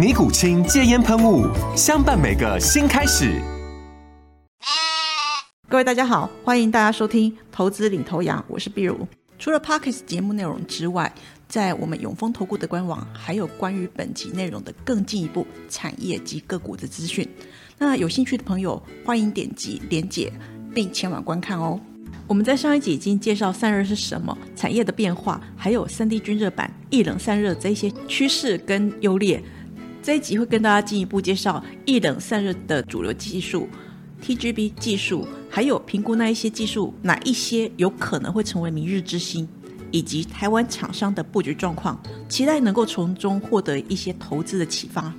尼古清戒烟喷雾，相伴每个新开始。各位大家好，欢迎大家收听《投资领头羊》，我是碧如。除了 Parkes 节目内容之外，在我们永丰投顾的官网，还有关于本集内容的更进一步产业及个股的资讯。那有兴趣的朋友，欢迎点击连结并前往观看哦。我们在上一集已经介绍散热是什么，产业的变化，还有三 D 均热板、液冷散热这些趋势跟优劣。这一集会跟大家进一步介绍液冷散热的主流技术、TGB 技术，还有评估那一些技术哪一些有可能会成为明日之星，以及台湾厂商的布局状况，期待能够从中获得一些投资的启发。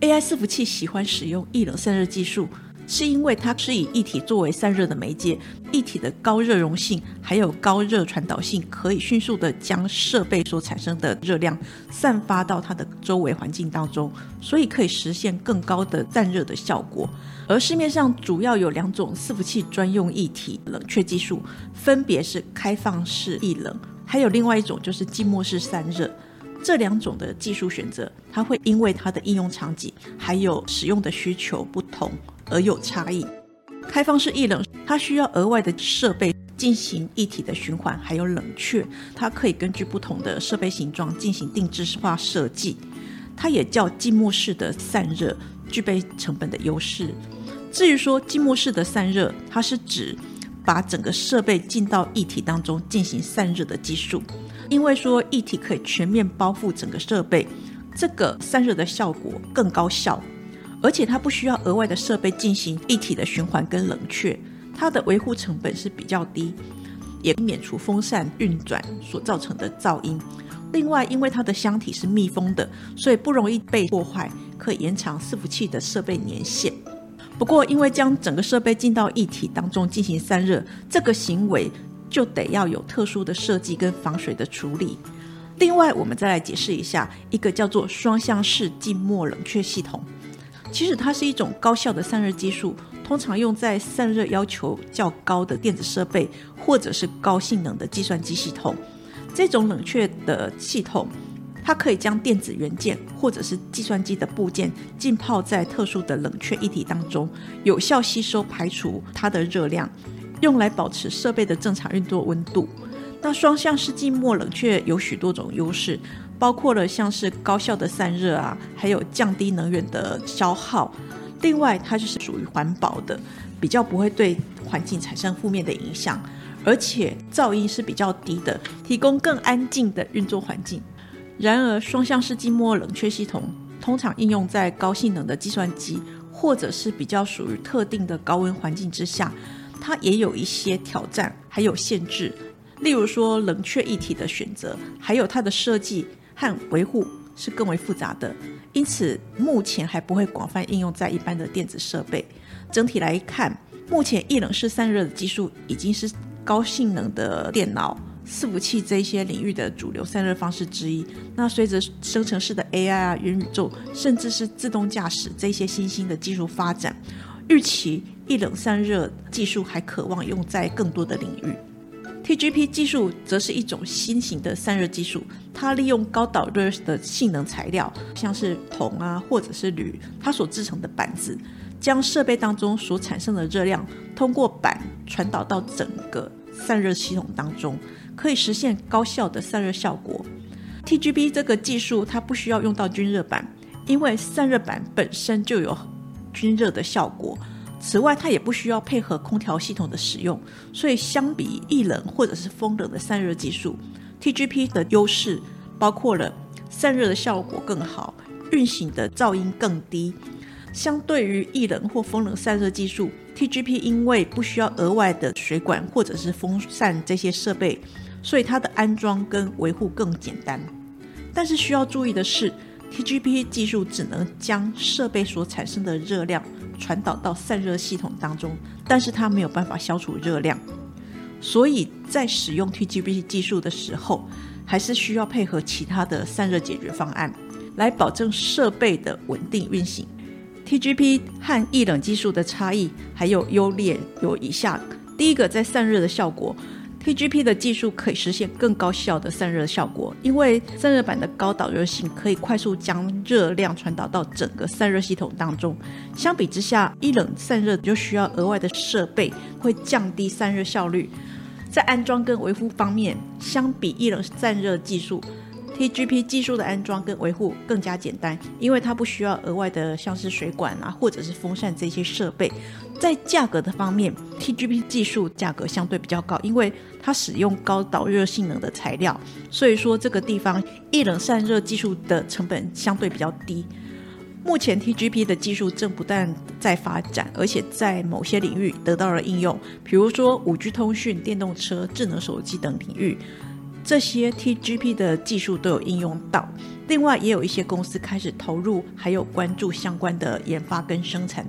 AI 伺服器喜欢使用液冷散热技术。是因为它是以液体作为散热的媒介，液体的高热容性还有高热传导性，可以迅速的将设备所产生的热量散发到它的周围环境当中，所以可以实现更高的散热的效果。而市面上主要有两种伺服器专用液体冷却技术，分别是开放式液冷，还有另外一种就是静默式散热。这两种的技术选择，它会因为它的应用场景还有使用的需求不同。而有差异。开放式液冷，它需要额外的设备进行液体的循环，还有冷却。它可以根据不同的设备形状进行定制化设计。它也叫静默式的散热，具备成本的优势。至于说静默式的散热，它是指把整个设备进到液体当中进行散热的技术。因为说液体可以全面包覆整个设备，这个散热的效果更高效。而且它不需要额外的设备进行一体的循环跟冷却，它的维护成本是比较低，也免除风扇运转所造成的噪音。另外，因为它的箱体是密封的，所以不容易被破坏，可以延长伺服器的设备年限。不过，因为将整个设备进到一体当中进行散热，这个行为就得要有特殊的设计跟防水的处理。另外，我们再来解释一下一个叫做双向式静默冷却系统。其实它是一种高效的散热技术，通常用在散热要求较高的电子设备或者是高性能的计算机系统。这种冷却的系统，它可以将电子元件或者是计算机的部件浸泡在特殊的冷却液体当中，有效吸收排除它的热量，用来保持设备的正常运作温度。那双向式静默冷却有许多种优势。包括了像是高效的散热啊，还有降低能源的消耗。另外，它就是属于环保的，比较不会对环境产生负面的影响，而且噪音是比较低的，提供更安静的运作环境。然而，双向式静默冷却系统通常应用在高性能的计算机，或者是比较属于特定的高温环境之下，它也有一些挑战，还有限制。例如说，冷却液体的选择，还有它的设计。和维护是更为复杂的，因此目前还不会广泛应用在一般的电子设备。整体来看，目前液冷式散热的技术已经是高性能的电脑、伺服器这些领域的主流散热方式之一。那随着生成式的 AI 啊、元宇宙，甚至是自动驾驶这些新兴的技术发展，预期液冷散热技术还渴望用在更多的领域。TGP 技术则是一种新型的散热技术，它利用高导热的性能材料，像是铜啊或者是铝，它所制成的板子，将设备当中所产生的热量通过板传导到整个散热系统当中，可以实现高效的散热效果。TGP 这个技术它不需要用到均热板，因为散热板本身就有均热的效果。此外，它也不需要配合空调系统的使用，所以相比液冷或者是风冷的散热技术，TGP 的优势包括了散热的效果更好，运行的噪音更低。相对于液冷或风冷散热技术，TGP 因为不需要额外的水管或者是风扇这些设备，所以它的安装跟维护更简单。但是需要注意的是，TGP 技术只能将设备所产生的热量传导到散热系统当中，但是它没有办法消除热量。所以在使用 TGP 技术的时候，还是需要配合其他的散热解决方案，来保证设备的稳定运行。TGP 和液冷技术的差异还有优劣有以下：第一个，在散热的效果，TGP 的技术可以实现更高效的散热效果，因为散热板的高导热性可以快速将热量传导到整个散热系统当中。相比之下，一冷散热就需要额外的设备，会降低散热效率。在安装跟维护方面，相比一冷散热技术。TGP 技术的安装跟维护更加简单，因为它不需要额外的像是水管啊，或者是风扇这些设备。在价格的方面，TGP 技术价格相对比较高，因为它使用高导热性能的材料，所以说这个地方液冷散热技术的成本相对比较低。目前 TGP 的技术正不断在发展，而且在某些领域得到了应用，比如说五 G 通讯、电动车、智能手机等领域。这些 TGP 的技术都有应用到，另外也有一些公司开始投入，还有关注相关的研发跟生产。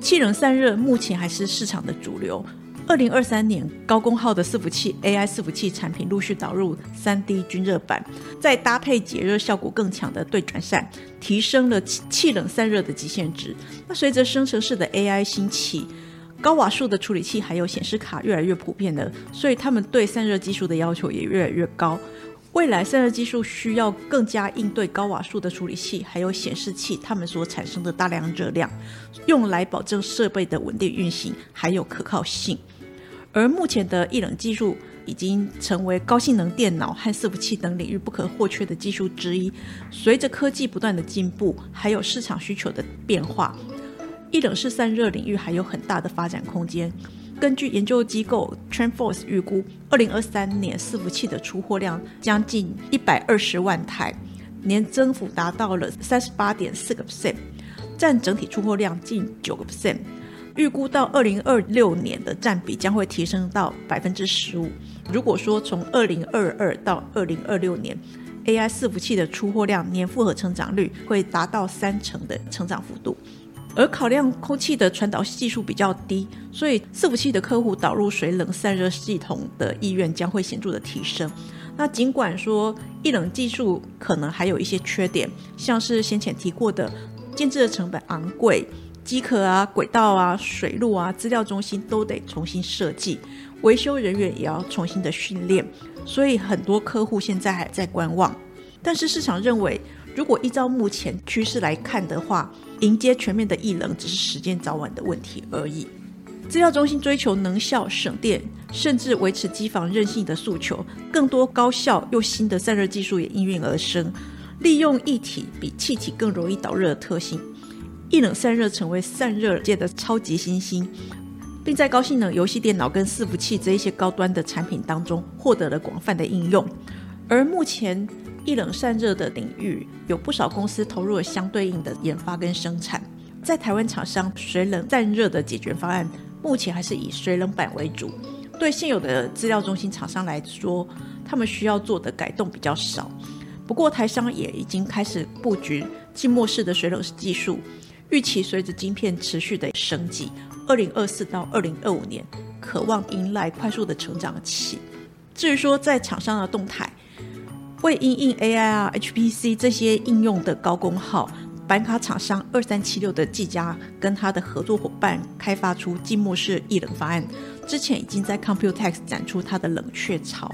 气冷散热目前还是市场的主流。二零二三年，高功耗的伺服器 AI 伺服器产品陆续导入三 D 均热板，再搭配解热效果更强的对转扇，提升了气冷散热的极限值。那随着生成式的 AI 兴起。高瓦数的处理器还有显示卡越来越普遍了，所以他们对散热技术的要求也越来越高。未来散热技术需要更加应对高瓦数的处理器还有显示器，它们所产生的大量热量，用来保证设备的稳定运行还有可靠性。而目前的液冷技术已经成为高性能电脑和伺服器等领域不可或缺的技术之一。随着科技不断的进步，还有市场需求的变化。一冷式散热领域还有很大的发展空间。根据研究机构 TrendForce 预估，二零二三年伺服器的出货量将近一百二十万台，年增幅达到了三十八点四个 percent，占整体出货量近九个 percent。预估到二零二六年的占比将会提升到百分之十五。如果说从二零二二到二零二六年，AI 伺服器的出货量年复合成长率会达到三成的成长幅度。而考量空气的传导技术比较低，所以伺服器的客户导入水冷散热系统的意愿将会显著的提升。那尽管说一冷技术可能还有一些缺点，像是先前提过的建制的成本昂贵，机壳啊、轨道啊、水路啊、资料中心都得重新设计，维修人员也要重新的训练，所以很多客户现在还在观望。但是市场认为，如果依照目前趋势来看的话，迎接全面的异冷只是时间早晚的问题而已。资料中心追求能效、省电，甚至维持机房韧性的诉求，更多高效又新的散热技术也应运而生。利用液体比气体更容易导热的特性，液冷散热成为散热界的超级新星，并在高性能游戏电脑跟伺服器这一些高端的产品当中获得了广泛的应用。而目前，一冷散热的领域有不少公司投入了相对应的研发跟生产。在台湾厂商水冷散热的解决方案，目前还是以水冷板为主。对现有的资料中心厂商来说，他们需要做的改动比较少。不过台商也已经开始布局静默式的水冷技术，预期随着晶片持续的升级，二零二四到二零二五年，渴望迎来快速的成长期。至于说在厂商的动态。为应用 AI 啊、HPC 这些应用的高功耗，板卡厂商二三七六的技嘉跟它的合作伙伴开发出静默式液冷方案，之前已经在 Computex 展出它的冷却槽。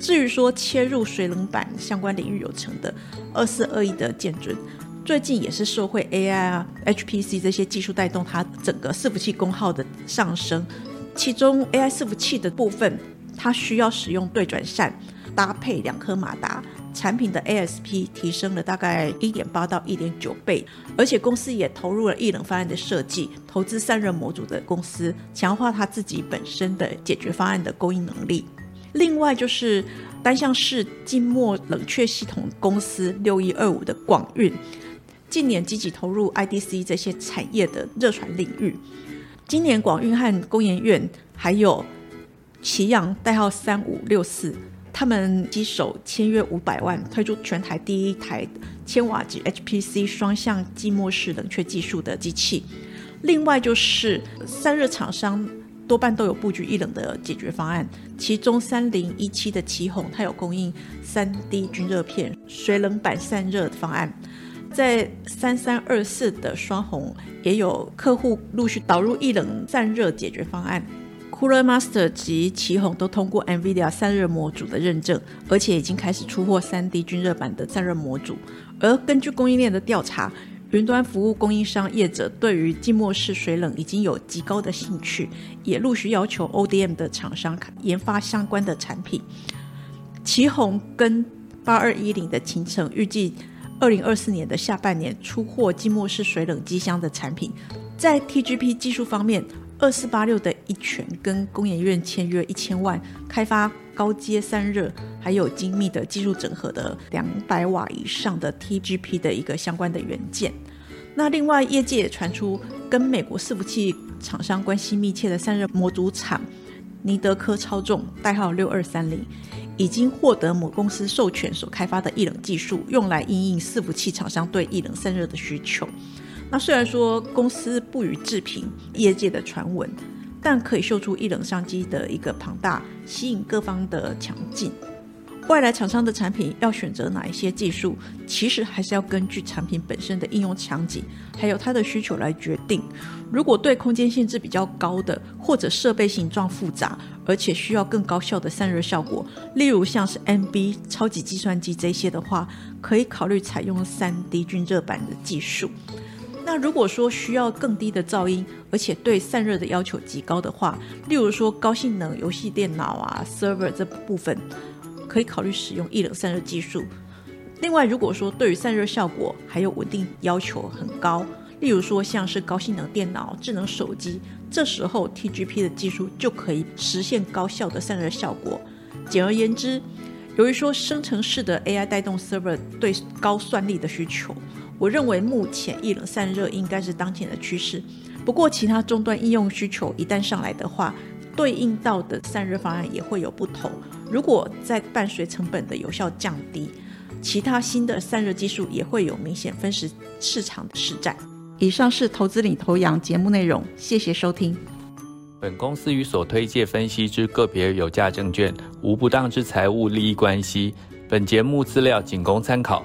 至于说切入水冷板相关领域有成的二四二一的建准，最近也是受惠 AI 啊、HPC 这些技术带动它整个伺服器功耗的上升。其中 AI 伺服器的部分，它需要使用对转扇。搭配两颗马达，产品的 ASP 提升了大概一点八到一点九倍，而且公司也投入了液冷方案的设计，投资散热模组的公司，强化它自己本身的解决方案的供应能力。另外就是单向式静默冷却系统公司六一二五的广运，近年积极投入 IDC 这些产业的热传领域。今年广运和工研院还有奇阳代号三五六四。他们机手签约五百万，推出全台第一台千瓦级 HPC 双向寂寞式冷却技术的机器。另外就是散热厂商多半都有布局一冷的解决方案，其中三零一七的奇宏它有供应三 D 均热片水冷板散热方案，在三三二四的双红也有客户陆续导入一冷散热解决方案。Cooler Master 及奇宏都通过 NVIDIA 散热模组的认证，而且已经开始出货 3D 均热版的散热模组。而根据供应链的调查，云端服务供应商业者对于静默式水冷已经有极高的兴趣，也陆续要求 ODM 的厂商研发相关的产品。奇宏跟八二一零的秦城预计二零二四年的下半年出货静默式水冷机箱的产品。在 TGP 技术方面。二四八六的一拳跟工研院签约一千万，开发高阶散热，还有精密的技术整合的两百瓦以上的 TGP 的一个相关的元件。那另外业界也传出跟美国伺服器厂商关系密切的散热模组厂尼德科超重代号六二三零，已经获得某公司授权所开发的液冷技术，用来应应伺服器厂商对液冷散热的需求。那虽然说公司不予置评业界的传闻，但可以秀出一冷商机的一个庞大，吸引各方的强劲。外来厂商的产品要选择哪一些技术，其实还是要根据产品本身的应用场景，还有它的需求来决定。如果对空间限制比较高的，或者设备形状复杂，而且需要更高效的散热效果，例如像是 NB 超级计算机这些的话，可以考虑采用三 D 均热板的技术。那如果说需要更低的噪音，而且对散热的要求极高的话，例如说高性能游戏电脑啊、server 这部分，可以考虑使用液冷散热技术。另外，如果说对于散热效果还有稳定要求很高，例如说像是高性能电脑、智能手机，这时候 TGP 的技术就可以实现高效的散热效果。简而言之，由于说生成式的 AI 带动 server 对高算力的需求。我认为目前液冷散热应该是当前的趋势，不过其他终端应用需求一旦上来的话，对应到的散热方案也会有不同。如果在伴随成本的有效降低，其他新的散热技术也会有明显分时市场的实战。以上是投资领头羊节目内容，谢谢收听。本公司与所推介分析之个别有价证券无不当之财务利益关系。本节目资料仅供参考。